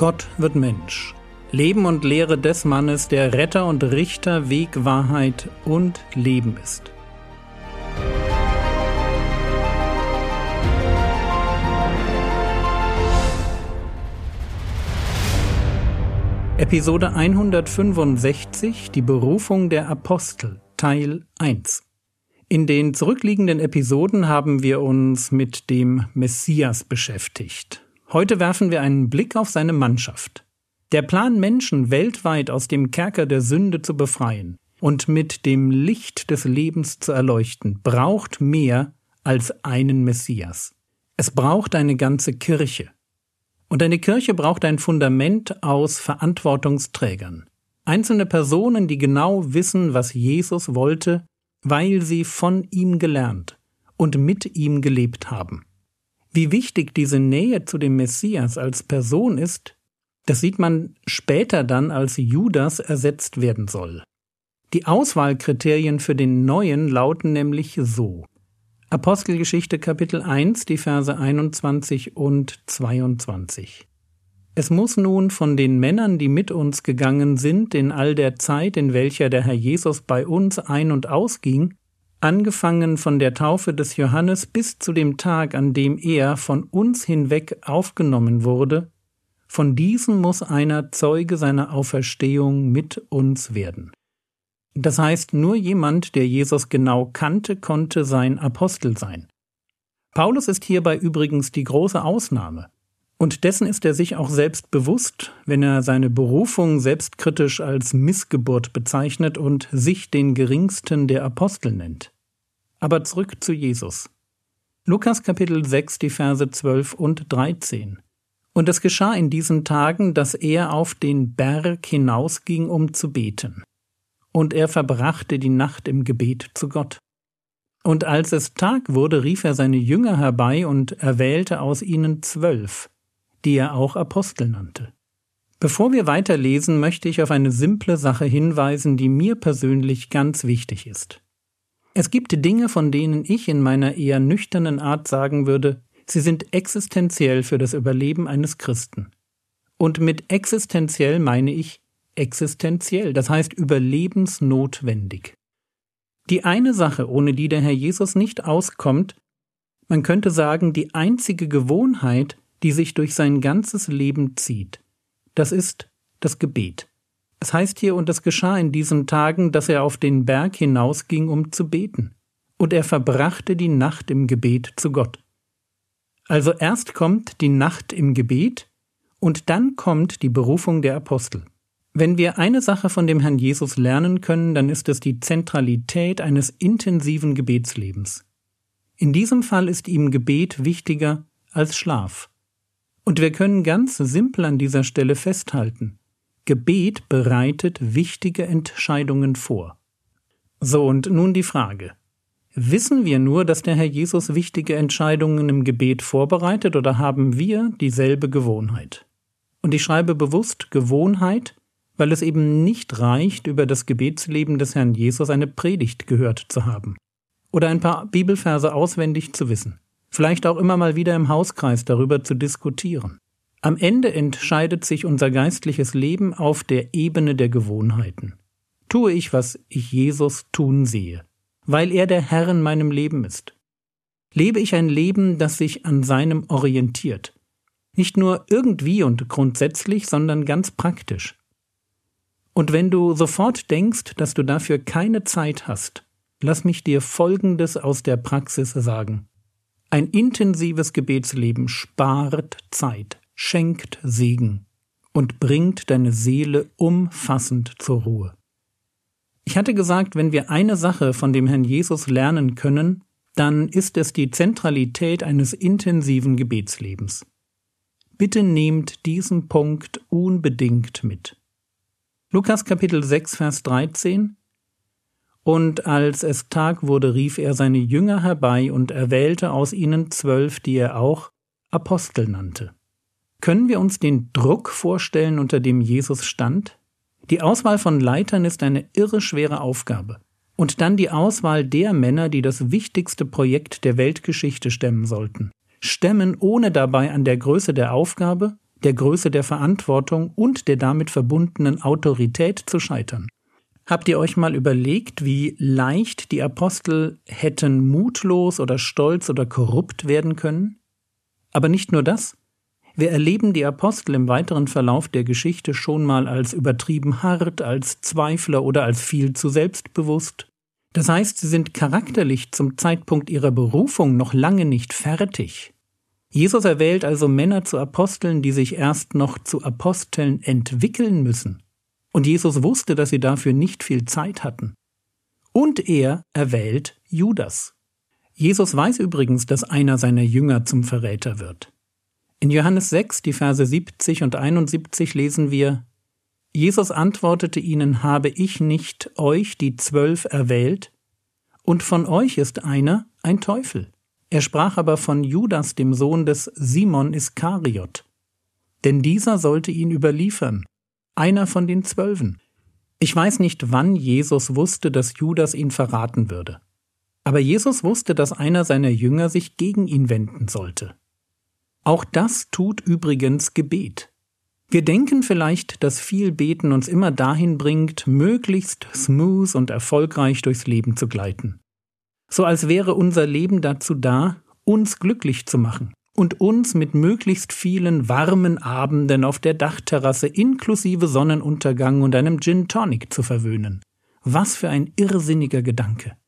Gott wird Mensch. Leben und Lehre des Mannes, der Retter und Richter, Weg, Wahrheit und Leben ist. Episode 165 Die Berufung der Apostel Teil 1 In den zurückliegenden Episoden haben wir uns mit dem Messias beschäftigt. Heute werfen wir einen Blick auf seine Mannschaft. Der Plan, Menschen weltweit aus dem Kerker der Sünde zu befreien und mit dem Licht des Lebens zu erleuchten, braucht mehr als einen Messias. Es braucht eine ganze Kirche. Und eine Kirche braucht ein Fundament aus Verantwortungsträgern. Einzelne Personen, die genau wissen, was Jesus wollte, weil sie von ihm gelernt und mit ihm gelebt haben. Wie wichtig diese Nähe zu dem Messias als Person ist, das sieht man später dann, als Judas ersetzt werden soll. Die Auswahlkriterien für den Neuen lauten nämlich so. Apostelgeschichte Kapitel 1, die Verse 21 und 22. Es muss nun von den Männern, die mit uns gegangen sind, in all der Zeit, in welcher der Herr Jesus bei uns ein- und ausging, angefangen von der Taufe des Johannes bis zu dem Tag, an dem er von uns hinweg aufgenommen wurde, von diesem muss einer Zeuge seiner Auferstehung mit uns werden. Das heißt, nur jemand, der Jesus genau kannte, konnte sein Apostel sein. Paulus ist hierbei übrigens die große Ausnahme. Und dessen ist er sich auch selbst bewusst, wenn er seine Berufung selbstkritisch als Missgeburt bezeichnet und sich den geringsten der Apostel nennt. Aber zurück zu Jesus. Lukas Kapitel 6, die Verse 12 und 13. Und es geschah in diesen Tagen, dass er auf den Berg hinausging, um zu beten. Und er verbrachte die Nacht im Gebet zu Gott. Und als es Tag wurde, rief er seine Jünger herbei und erwählte aus ihnen zwölf, die er auch Apostel nannte. Bevor wir weiterlesen, möchte ich auf eine simple Sache hinweisen, die mir persönlich ganz wichtig ist. Es gibt Dinge, von denen ich in meiner eher nüchternen Art sagen würde, sie sind existenziell für das Überleben eines Christen. Und mit existenziell meine ich existenziell, das heißt überlebensnotwendig. Die eine Sache, ohne die der Herr Jesus nicht auskommt, man könnte sagen, die einzige Gewohnheit, die sich durch sein ganzes Leben zieht. Das ist das Gebet. Es heißt hier, und es geschah in diesen Tagen, dass er auf den Berg hinausging, um zu beten. Und er verbrachte die Nacht im Gebet zu Gott. Also erst kommt die Nacht im Gebet und dann kommt die Berufung der Apostel. Wenn wir eine Sache von dem Herrn Jesus lernen können, dann ist es die Zentralität eines intensiven Gebetslebens. In diesem Fall ist ihm Gebet wichtiger als Schlaf. Und wir können ganz simpel an dieser Stelle festhalten. Gebet bereitet wichtige Entscheidungen vor. So, und nun die Frage. Wissen wir nur, dass der Herr Jesus wichtige Entscheidungen im Gebet vorbereitet oder haben wir dieselbe Gewohnheit? Und ich schreibe bewusst Gewohnheit, weil es eben nicht reicht, über das Gebetsleben des Herrn Jesus eine Predigt gehört zu haben oder ein paar Bibelverse auswendig zu wissen vielleicht auch immer mal wieder im Hauskreis darüber zu diskutieren. Am Ende entscheidet sich unser geistliches Leben auf der Ebene der Gewohnheiten. Tue ich, was ich Jesus tun sehe, weil er der Herr in meinem Leben ist. Lebe ich ein Leben, das sich an seinem orientiert. Nicht nur irgendwie und grundsätzlich, sondern ganz praktisch. Und wenn du sofort denkst, dass du dafür keine Zeit hast, lass mich dir Folgendes aus der Praxis sagen. Ein intensives Gebetsleben spart Zeit, schenkt Segen und bringt deine Seele umfassend zur Ruhe. Ich hatte gesagt, wenn wir eine Sache von dem Herrn Jesus lernen können, dann ist es die Zentralität eines intensiven Gebetslebens. Bitte nehmt diesen Punkt unbedingt mit. Lukas Kapitel 6, Vers 13 und als es Tag wurde, rief er seine Jünger herbei und erwählte aus ihnen zwölf, die er auch Apostel nannte. Können wir uns den Druck vorstellen, unter dem Jesus stand? Die Auswahl von Leitern ist eine irre schwere Aufgabe. Und dann die Auswahl der Männer, die das wichtigste Projekt der Weltgeschichte stemmen sollten. Stemmen, ohne dabei an der Größe der Aufgabe, der Größe der Verantwortung und der damit verbundenen Autorität zu scheitern. Habt ihr euch mal überlegt, wie leicht die Apostel hätten mutlos oder stolz oder korrupt werden können? Aber nicht nur das. Wir erleben die Apostel im weiteren Verlauf der Geschichte schon mal als übertrieben hart, als Zweifler oder als viel zu selbstbewusst. Das heißt, sie sind charakterlich zum Zeitpunkt ihrer Berufung noch lange nicht fertig. Jesus erwählt also Männer zu Aposteln, die sich erst noch zu Aposteln entwickeln müssen. Und Jesus wusste, dass sie dafür nicht viel Zeit hatten. Und er erwählt Judas. Jesus weiß übrigens, dass einer seiner Jünger zum Verräter wird. In Johannes 6, die Verse 70 und 71 lesen wir, Jesus antwortete ihnen, habe ich nicht euch die Zwölf erwählt? Und von euch ist einer ein Teufel. Er sprach aber von Judas, dem Sohn des Simon Iskariot. Denn dieser sollte ihn überliefern, einer von den Zwölfen. Ich weiß nicht, wann Jesus wusste, dass Judas ihn verraten würde. Aber Jesus wusste, dass einer seiner Jünger sich gegen ihn wenden sollte. Auch das tut übrigens Gebet. Wir denken vielleicht, dass viel Beten uns immer dahin bringt, möglichst smooth und erfolgreich durchs Leben zu gleiten. So als wäre unser Leben dazu da, uns glücklich zu machen und uns mit möglichst vielen warmen Abenden auf der Dachterrasse inklusive Sonnenuntergang und einem Gin Tonic zu verwöhnen. Was für ein irrsinniger Gedanke.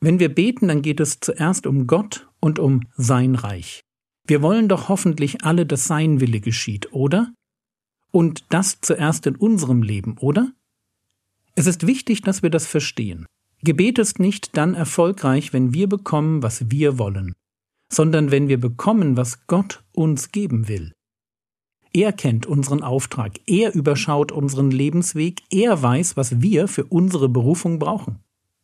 Wenn wir beten, dann geht es zuerst um Gott und um sein Reich. Wir wollen doch hoffentlich alle, dass sein Wille geschieht, oder? Und das zuerst in unserem Leben, oder? Es ist wichtig, dass wir das verstehen. Gebet ist nicht dann erfolgreich, wenn wir bekommen, was wir wollen, sondern wenn wir bekommen, was Gott uns geben will. Er kennt unseren Auftrag, er überschaut unseren Lebensweg, er weiß, was wir für unsere Berufung brauchen.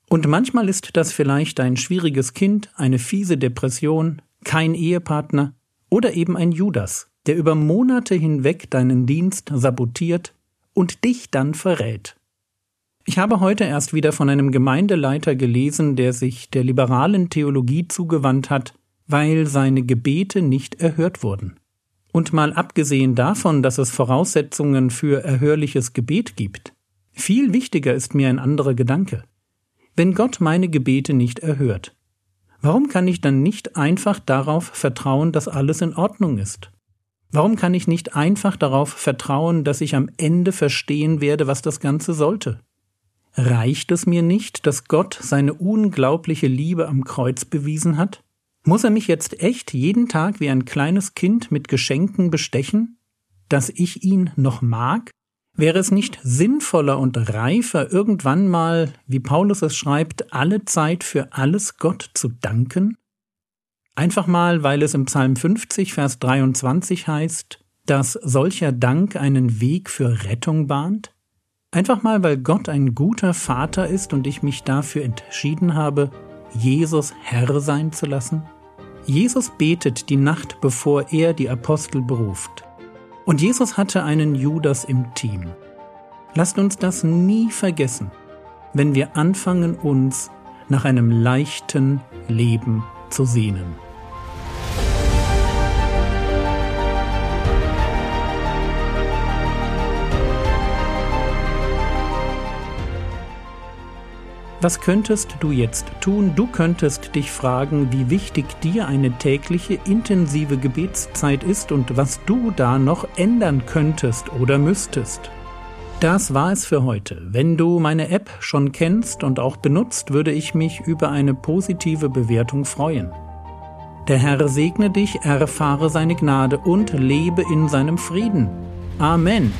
Und manchmal ist das vielleicht ein schwieriges Kind, eine fiese Depression, kein Ehepartner oder eben ein Judas, der über Monate hinweg deinen Dienst sabotiert und dich dann verrät. Ich habe heute erst wieder von einem Gemeindeleiter gelesen, der sich der liberalen Theologie zugewandt hat, weil seine Gebete nicht erhört wurden. Und mal abgesehen davon, dass es Voraussetzungen für erhörliches Gebet gibt, viel wichtiger ist mir ein anderer Gedanke. Wenn Gott meine Gebete nicht erhört, Warum kann ich dann nicht einfach darauf vertrauen, dass alles in Ordnung ist? Warum kann ich nicht einfach darauf vertrauen, dass ich am Ende verstehen werde, was das Ganze sollte? Reicht es mir nicht, dass Gott seine unglaubliche Liebe am Kreuz bewiesen hat? Muss er mich jetzt echt jeden Tag wie ein kleines Kind mit Geschenken bestechen? Dass ich ihn noch mag? Wäre es nicht sinnvoller und reifer, irgendwann mal, wie Paulus es schreibt, alle Zeit für alles Gott zu danken? Einfach mal, weil es im Psalm 50, Vers 23 heißt, dass solcher Dank einen Weg für Rettung bahnt? Einfach mal, weil Gott ein guter Vater ist und ich mich dafür entschieden habe, Jesus Herr sein zu lassen? Jesus betet die Nacht, bevor er die Apostel beruft. Und Jesus hatte einen Judas im Team. Lasst uns das nie vergessen, wenn wir anfangen, uns nach einem leichten Leben zu sehnen. Was könntest du jetzt tun? Du könntest dich fragen, wie wichtig dir eine tägliche intensive Gebetszeit ist und was du da noch ändern könntest oder müsstest. Das war es für heute. Wenn du meine App schon kennst und auch benutzt, würde ich mich über eine positive Bewertung freuen. Der Herr segne dich, erfahre seine Gnade und lebe in seinem Frieden. Amen.